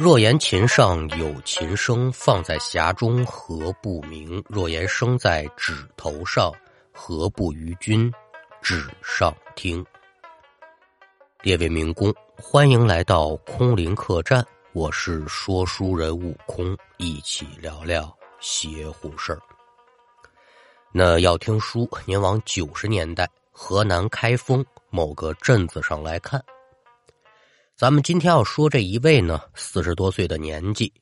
若言琴上有琴声，放在匣中何不鸣？若言声在指头上，何不于君指上听？列位民工，欢迎来到空灵客栈，我是说书人悟空，一起聊聊邪乎事儿。那要听书，您往九十年代河南开封某个镇子上来看。咱们今天要说这一位呢，四十多岁的年纪，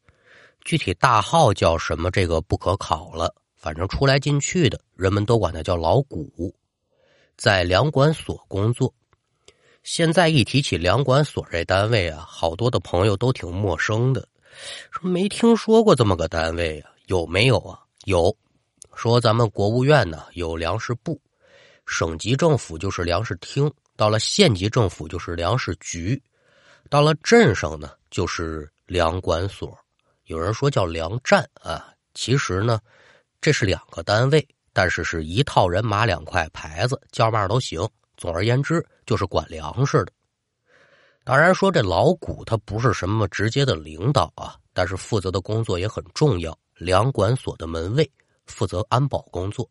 具体大号叫什么，这个不可考了。反正出来进去的，人们都管他叫老谷，在粮管所工作。现在一提起粮管所这单位啊，好多的朋友都挺陌生的，说没听说过这么个单位啊，有没有啊？有，说咱们国务院呢有粮食部，省级政府就是粮食厅，到了县级政府就是粮食局。到了镇上呢，就是粮管所，有人说叫粮站啊。其实呢，这是两个单位，但是是一套人马两块牌子，叫嘛都行。总而言之，就是管粮食的。当然说这老谷他不是什么直接的领导啊，但是负责的工作也很重要。粮管所的门卫负责安保工作。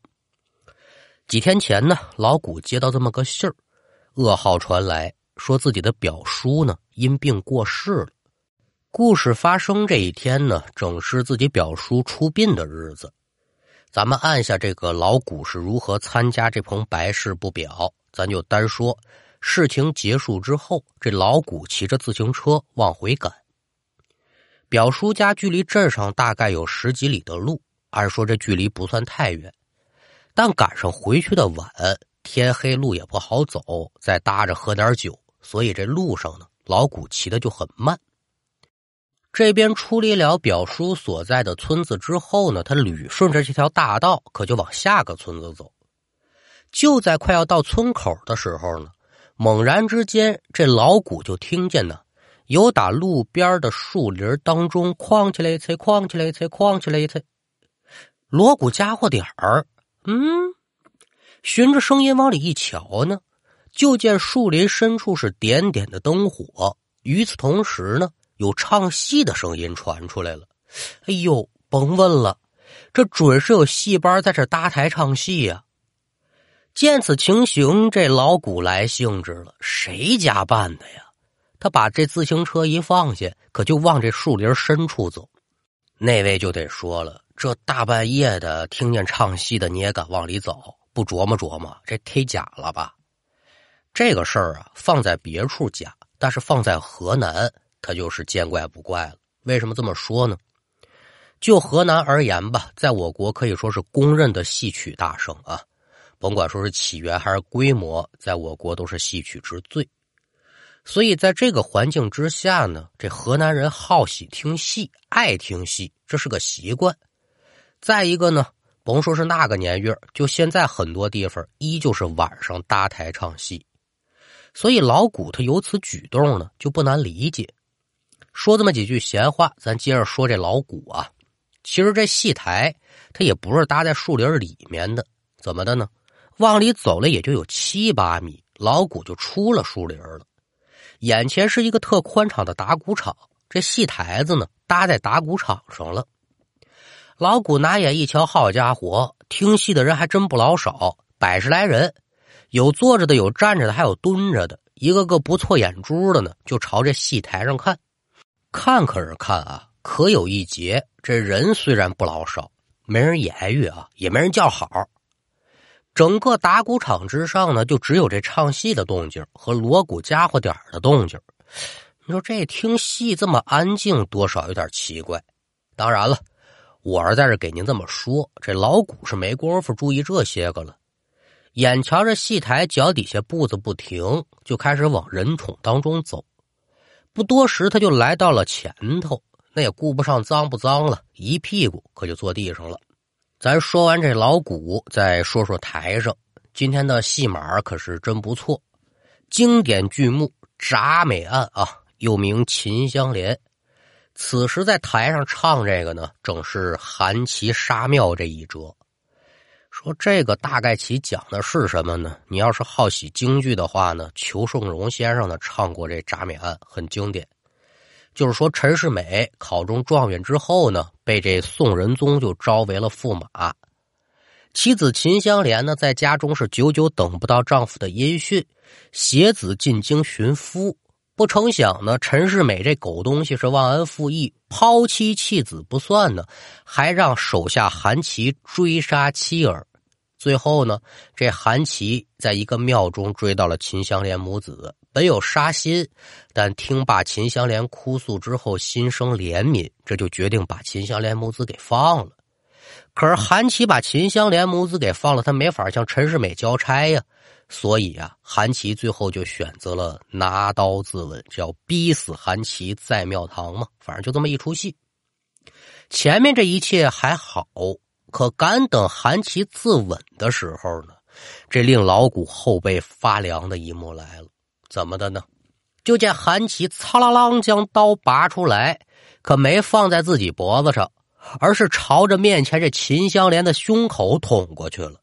几天前呢，老谷接到这么个信儿，噩耗传来。说自己的表叔呢因病过世了。故事发生这一天呢，正是自己表叔出殡的日子。咱们按下这个老谷是如何参加这棚白事不表，咱就单说事情结束之后，这老谷骑着自行车往回赶。表叔家距离镇上大概有十几里的路，按说这距离不算太远，但赶上回去的晚，天黑路也不好走，再搭着喝点酒。所以这路上呢，老谷骑的就很慢。这边处理了表叔所在的村子之后呢，他捋顺着这条大道，可就往下个村子走。就在快要到村口的时候呢，猛然之间，这老谷就听见呢，有打路边的树林当中哐起来一吹，哐起来一吹，哐起来一吹，锣鼓家伙点儿。嗯，循着声音往里一瞧呢。就见树林深处是点点的灯火，与此同时呢，有唱戏的声音传出来了。哎呦，甭问了，这准是有戏班在这搭台唱戏呀！见此情形，这老谷来兴致了，谁家办的呀？他把这自行车一放下，可就往这树林深处走。那位就得说了，这大半夜的听见唱戏的，你也敢往里走？不琢磨琢磨，这忒假了吧？这个事儿啊，放在别处假，但是放在河南，它就是见怪不怪了。为什么这么说呢？就河南而言吧，在我国可以说是公认的戏曲大省啊，甭管说是起源还是规模，在我国都是戏曲之最。所以在这个环境之下呢，这河南人好喜听戏，爱听戏，这是个习惯。再一个呢，甭说是那个年月，就现在很多地方依旧是晚上搭台唱戏。所以老谷他有此举动呢，就不难理解。说这么几句闲话，咱接着说这老谷啊。其实这戏台它也不是搭在树林里面的，怎么的呢？往里走了也就有七八米，老谷就出了树林了。眼前是一个特宽敞的打鼓场，这戏台子呢搭在打鼓场上了。老谷拿眼一瞧，好家伙，听戏的人还真不老少，百十来人。有坐着的，有站着的，还有蹲着的，一个个不错眼珠的呢，就朝这戏台上看。看可是看啊，可有一节。这人虽然不老少，没人言语啊，也没人叫好。整个打鼓场之上呢，就只有这唱戏的动静和锣鼓家伙点的动静。你说这听戏这么安静，多少有点奇怪。当然了，我是在这给您这么说，这老谷是没工夫注意这些个了。眼瞧着戏台脚底下步子不停，就开始往人宠当中走。不多时，他就来到了前头，那也顾不上脏不脏了，一屁股可就坐地上了。咱说完这老古，再说说台上今天的戏码可是真不错，经典剧目《铡美案》啊，又名《秦香莲》。此时在台上唱这个呢，正是韩琦杀庙这一折。说这个大概其讲的是什么呢？你要是好喜京剧的话呢，裘盛戎先生呢唱过这《铡美案》，很经典。就是说陈世美考中状元之后呢，被这宋仁宗就招为了驸马。妻子秦香莲呢，在家中是久久等不到丈夫的音讯，携子进京寻夫。不成想呢，陈世美这狗东西是忘恩负义，抛妻弃子不算呢，还让手下韩琦追杀妻儿。最后呢，这韩琦在一个庙中追到了秦香莲母子，本有杀心，但听罢秦香莲哭诉之后，心生怜悯，这就决定把秦香莲母子给放了。可是韩琦把秦香莲母子给放了，他没法向陈世美交差呀，所以啊，韩琦最后就选择了拿刀自刎，叫逼死韩琦在庙堂嘛，反正就这么一出戏。前面这一切还好，可敢等韩琦自刎的时候呢，这令老谷后背发凉的一幕来了。怎么的呢？就见韩琦擦啦啷将刀拔出来，可没放在自己脖子上。而是朝着面前这秦香莲的胸口捅过去了。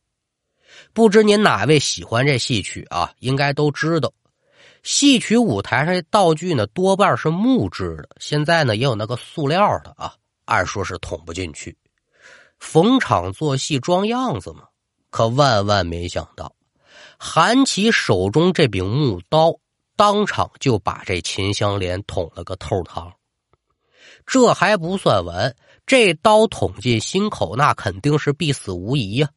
不知您哪位喜欢这戏曲啊？应该都知道，戏曲舞台上的道具呢多半是木质的，现在呢也有那个塑料的啊。按说是捅不进去，逢场作戏装样子嘛。可万万没想到，韩琦手中这柄木刀当场就把这秦香莲捅了个透膛。这还不算完。这刀捅进心口，那肯定是必死无疑呀。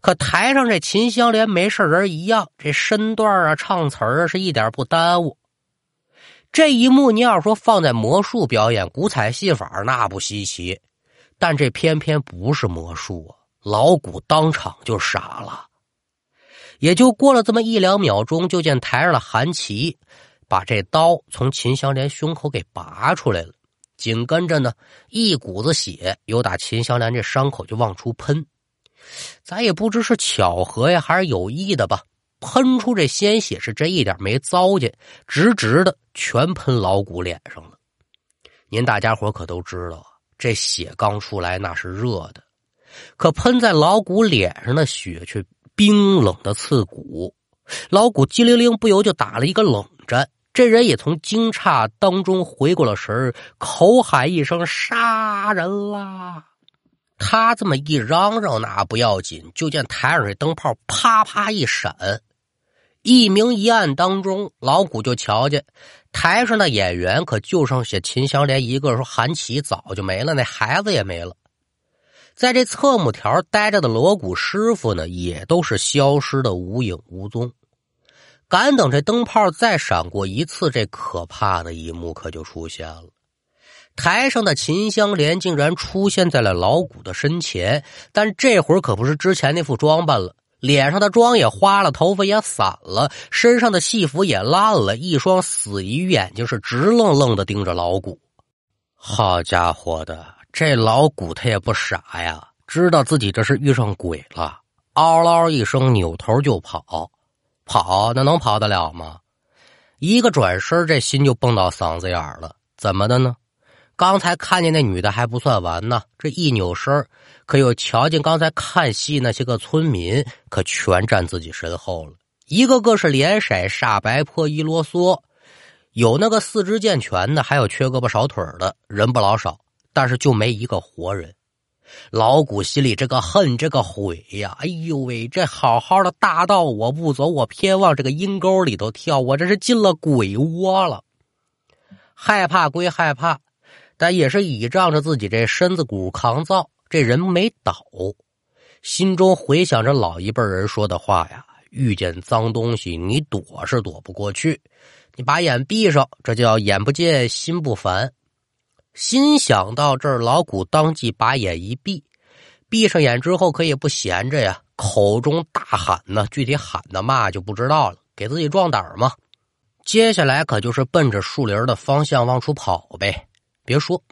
可台上这秦香莲没事人一样，这身段啊、唱词啊，是一点不耽误。这一幕你要说放在魔术表演、古彩戏法，那不稀奇。但这偏偏不是魔术啊！老谷当场就傻了。也就过了这么一两秒钟，就见台上的韩琦把这刀从秦香莲胸口给拔出来了。紧跟着呢，一股子血由打秦香莲这伤口就往出喷，咱也不知是巧合呀，还是有意的吧。喷出这鲜血是这一点没糟践，直直的全喷老谷脸上了。您大家伙可都知道，这血刚出来那是热的，可喷在老谷脸上的血却冰冷的刺骨，老谷机灵灵不由就打了一个冷战。这人也从惊诧当中回过了神儿口喊一声：“杀人啦！”他这么一嚷嚷，那不要紧，就见台上这灯泡啪啪一闪，一明一暗当中，老谷就瞧见台上的演员可就剩下秦香莲一个，说韩琦早就没了，那孩子也没了，在这侧幕条待着的锣鼓师傅呢，也都是消失的无影无踪。敢等这灯泡再闪过一次，这可怕的一幕可就出现了。台上的秦香莲竟然出现在了老谷的身前，但这会儿可不是之前那副装扮了，脸上的妆也花了，头发也散了，身上的戏服也烂了，一双死鱼眼睛是直愣愣的盯着老谷。好家伙的，这老谷他也不傻呀，知道自己这是遇上鬼了，嗷嗷一声扭头就跑。跑那能跑得了吗？一个转身，这心就蹦到嗓子眼了。怎么的呢？刚才看见那女的还不算完呢，这一扭身，可又瞧见刚才看戏那些个村民，可全站自己身后了。一个个是脸色煞白、破衣啰嗦，有那个四肢健全的，还有缺胳膊少腿的，人不老少，但是就没一个活人。老谷心里这个恨，这个悔呀！哎呦喂，这好好的大道我不走，我偏往这个阴沟里头跳，我这是进了鬼窝了。害怕归害怕，但也是倚仗着自己这身子骨抗造，这人没倒，心中回想着老一辈人说的话呀：遇见脏东西，你躲是躲不过去，你把眼闭上，这叫眼不见心不烦。心想到这儿，老谷当即把眼一闭，闭上眼之后可也不闲着呀，口中大喊呢，具体喊的嘛就不知道了，给自己壮胆嘛。接下来可就是奔着树林的方向往出跑呗。别说，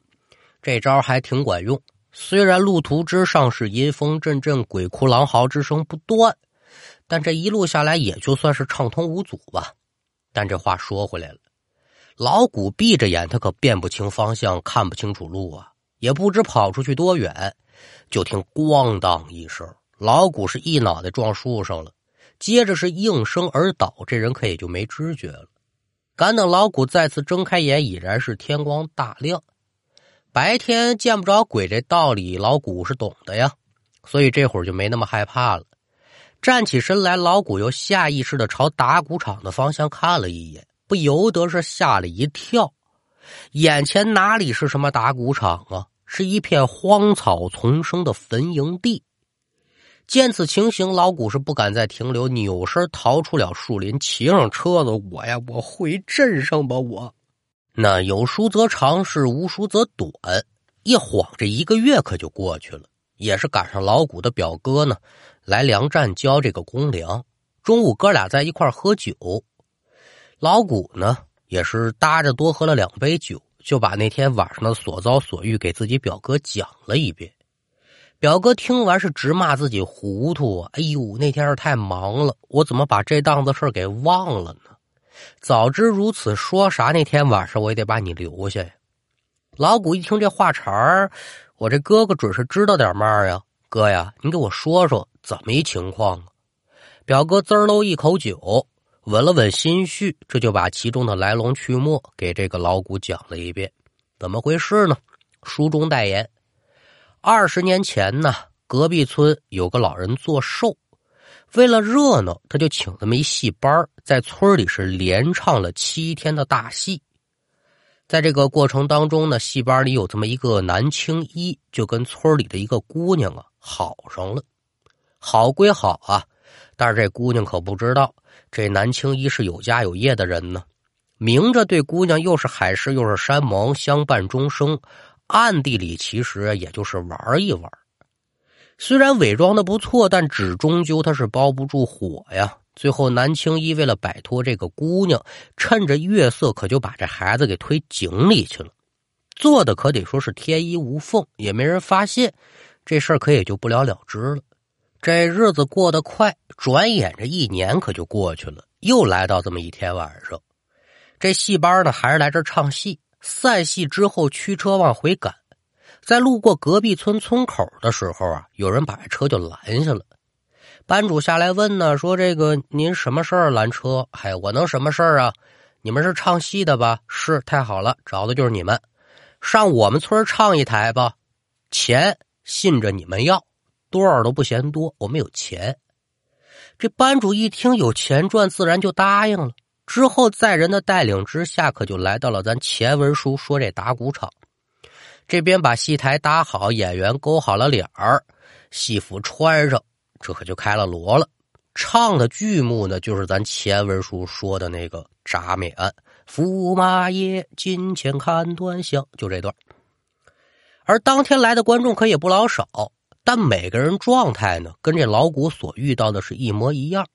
这招还挺管用。虽然路途之上是阴风阵阵、鬼哭狼嚎之声不断，但这一路下来也就算是畅通无阻吧。但这话说回来了。老谷闭着眼，他可辨不清方向，看不清楚路啊，也不知跑出去多远。就听“咣当”一声，老谷是一脑袋撞树上了，接着是应声而倒，这人可也就没知觉了。赶等老谷再次睁开眼，已然是天光大亮。白天见不着鬼，这道理老谷是懂的呀，所以这会儿就没那么害怕了。站起身来，老谷又下意识的朝打谷场的方向看了一眼，不由得是吓了一跳。眼前哪里是什么打谷场啊，是一片荒草丛生的坟营地。见此情形，老谷是不敢再停留，扭身逃出了树林，骑上车子。我呀，我回镇上吧。我那有书则长，是无书则短。一晃这一个月可就过去了，也是赶上老谷的表哥呢来粮站交这个公粮。中午哥俩在一块喝酒，老谷呢也是搭着多喝了两杯酒，就把那天晚上的所遭所遇给自己表哥讲了一遍。表哥听完是直骂自己糊涂啊！哎呦，那天是太忙了，我怎么把这档子事给忘了呢？早知如此，说啥那天晚上我也得把你留下呀！老谷一听这话茬儿，我这哥哥准是知道点嘛呀！哥呀，你给我说说怎么一情况啊？表哥滋儿喽一口酒，稳了稳心绪，这就把其中的来龙去脉给这个老谷讲了一遍。怎么回事呢？书中代言。二十年前呢，隔壁村有个老人做寿，为了热闹，他就请这么一戏班在村里是连唱了七天的大戏。在这个过程当中呢，戏班里有这么一个男青衣，就跟村里的一个姑娘啊好上了。好归好啊，但是这姑娘可不知道，这男青衣是有家有业的人呢，明着对姑娘又是海誓又是山盟，相伴终生。暗地里其实也就是玩一玩，虽然伪装的不错，但纸终究它是包不住火呀。最后，南青衣为了摆脱这个姑娘，趁着月色，可就把这孩子给推井里去了，做的可得说是天衣无缝，也没人发现，这事儿可也就不了了之了。这日子过得快，转眼这一年可就过去了，又来到这么一天晚上，这戏班呢还是来这唱戏。散戏之后，驱车往回赶，在路过隔壁村村口的时候啊，有人把车就拦下了。班主下来问呢，说：“这个您什么事儿拦车？”“嗨，我能什么事儿啊？你们是唱戏的吧？”“是，太好了，找的就是你们，上我们村唱一台吧，钱信着你们要，多少都不嫌多，我们有钱。”这班主一听有钱赚，自然就答应了。之后，在人的带领之下，可就来到了咱前文书说这打鼓场这边，把戏台搭好，演员勾好了脸儿，戏服穿上，这可就开了锣了。唱的剧目呢，就是咱前文书说的那个铡美案，驸马爷金钱看端详，就这段。而当天来的观众可也不老少，但每个人状态呢，跟这老谷所遇到的是一模一样。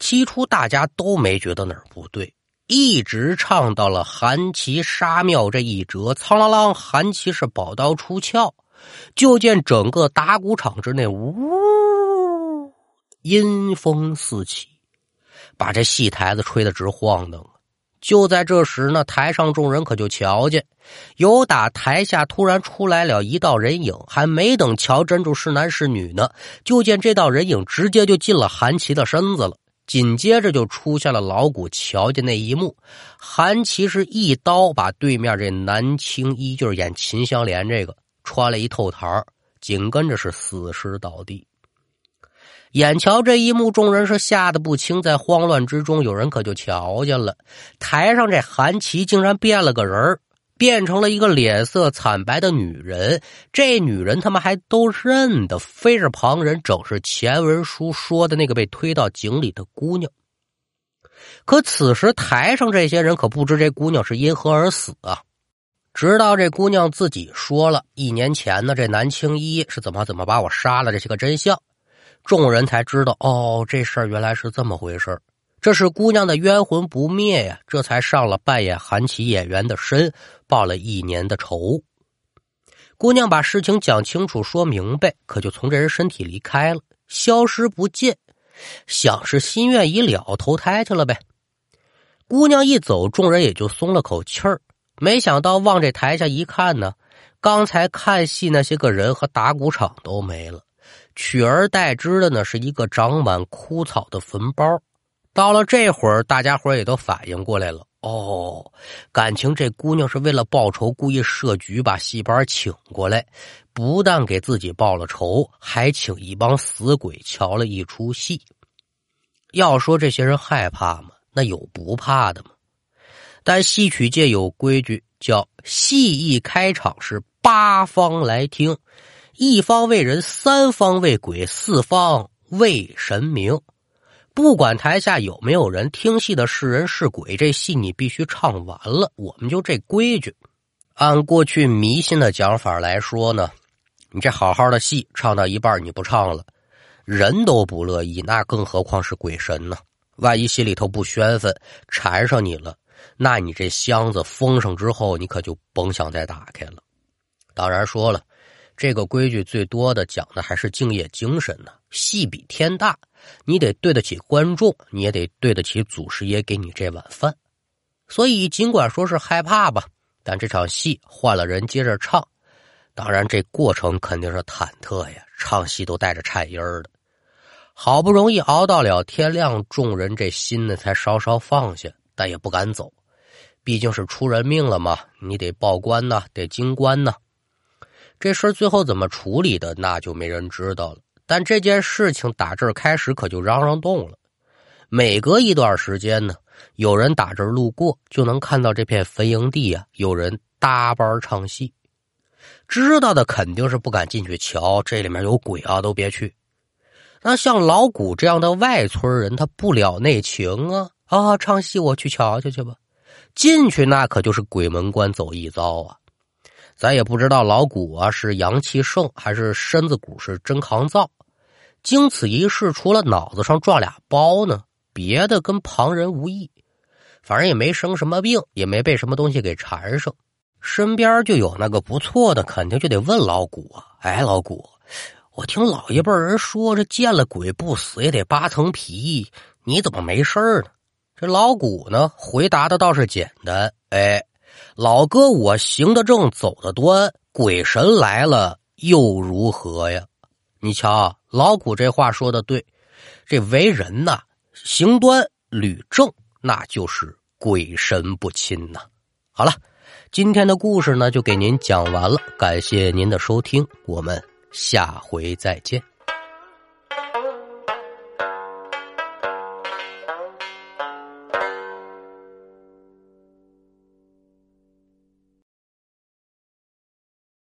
起初大家都没觉得哪儿不对，一直唱到了韩琦杀庙这一折，苍啷啷，韩琦是宝刀出鞘，就见整个打鼓场之内，呜，阴风四起，把这戏台子吹得直晃荡。就在这时呢，台上众人可就瞧见，有打台下突然出来了一道人影，还没等瞧真住是男是女呢，就见这道人影直接就进了韩琦的身子了。紧接着就出现了老谷瞧见那一幕，韩琦是一刀把对面这男青衣，就是演秦香莲这个，穿了一透台紧跟着是死尸倒地。眼瞧这一幕，众人是吓得不轻，在慌乱之中，有人可就瞧见了台上这韩琦竟然变了个人儿。变成了一个脸色惨白的女人，这女人他们还都认得，非是旁人，正是前文书说的那个被推到井里的姑娘。可此时台上这些人可不知这姑娘是因何而死啊！直到这姑娘自己说了一年前呢，这男青衣是怎么怎么把我杀了这些个真相，众人才知道哦，这事儿原来是这么回事这是姑娘的冤魂不灭呀，这才上了扮演韩琦演员的身，报了一年的仇。姑娘把事情讲清楚、说明白，可就从这人身体离开了，消失不见，想是心愿已了，投胎去了呗。姑娘一走，众人也就松了口气儿。没想到往这台下一看呢，刚才看戏那些个人和打鼓场都没了，取而代之的呢是一个长满枯草的坟包。到了这会儿，大家伙也都反应过来了。哦，感情这姑娘是为了报仇，故意设局把戏班请过来，不但给自己报了仇，还请一帮死鬼瞧了一出戏。要说这些人害怕吗？那有不怕的吗？但戏曲界有规矩，叫戏一开场是八方来听，一方为人，三方为鬼，四方为神明。不管台下有没有人听戏的是人是鬼，这戏你必须唱完了。我们就这规矩。按过去迷信的讲法来说呢，你这好好的戏唱到一半你不唱了，人都不乐意，那更何况是鬼神呢？万一心里头不宣愤，缠上你了，那你这箱子封上之后，你可就甭想再打开了。当然说了。这个规矩最多的讲的还是敬业精神呢。戏比天大，你得对得起观众，你也得对得起祖师爷给你这碗饭。所以尽管说是害怕吧，但这场戏换了人接着唱，当然这过程肯定是忐忑呀，唱戏都带着颤音儿的。好不容易熬到了天亮，众人这心呢才稍稍放下，但也不敢走，毕竟是出人命了嘛，你得报官呐，得经官呐。这事儿最后怎么处理的，那就没人知道了。但这件事情打这儿开始可就嚷嚷动了。每隔一段时间呢，有人打这儿路过，就能看到这片坟营地啊，有人搭班唱戏。知道的肯定是不敢进去瞧，这里面有鬼啊，都别去。那像老谷这样的外村人，他不了内情啊啊，唱戏我去瞧瞧去吧。进去那可就是鬼门关走一遭啊。咱也不知道老谷啊是阳气盛还是身子骨是真抗造，经此一事，除了脑子上撞俩包呢，别的跟旁人无异。反正也没生什么病，也没被什么东西给缠上。身边就有那个不错的，肯定就得问老谷啊。哎，老谷，我听老一辈人说，这见了鬼不死也得扒层皮，你怎么没事呢？这老谷呢，回答的倒是简单，哎。老哥，我行得正，走得端，鬼神来了又如何呀？你瞧，老谷这话说的对，这为人呐，行端履正，那就是鬼神不侵呐。好了，今天的故事呢，就给您讲完了，感谢您的收听，我们下回再见。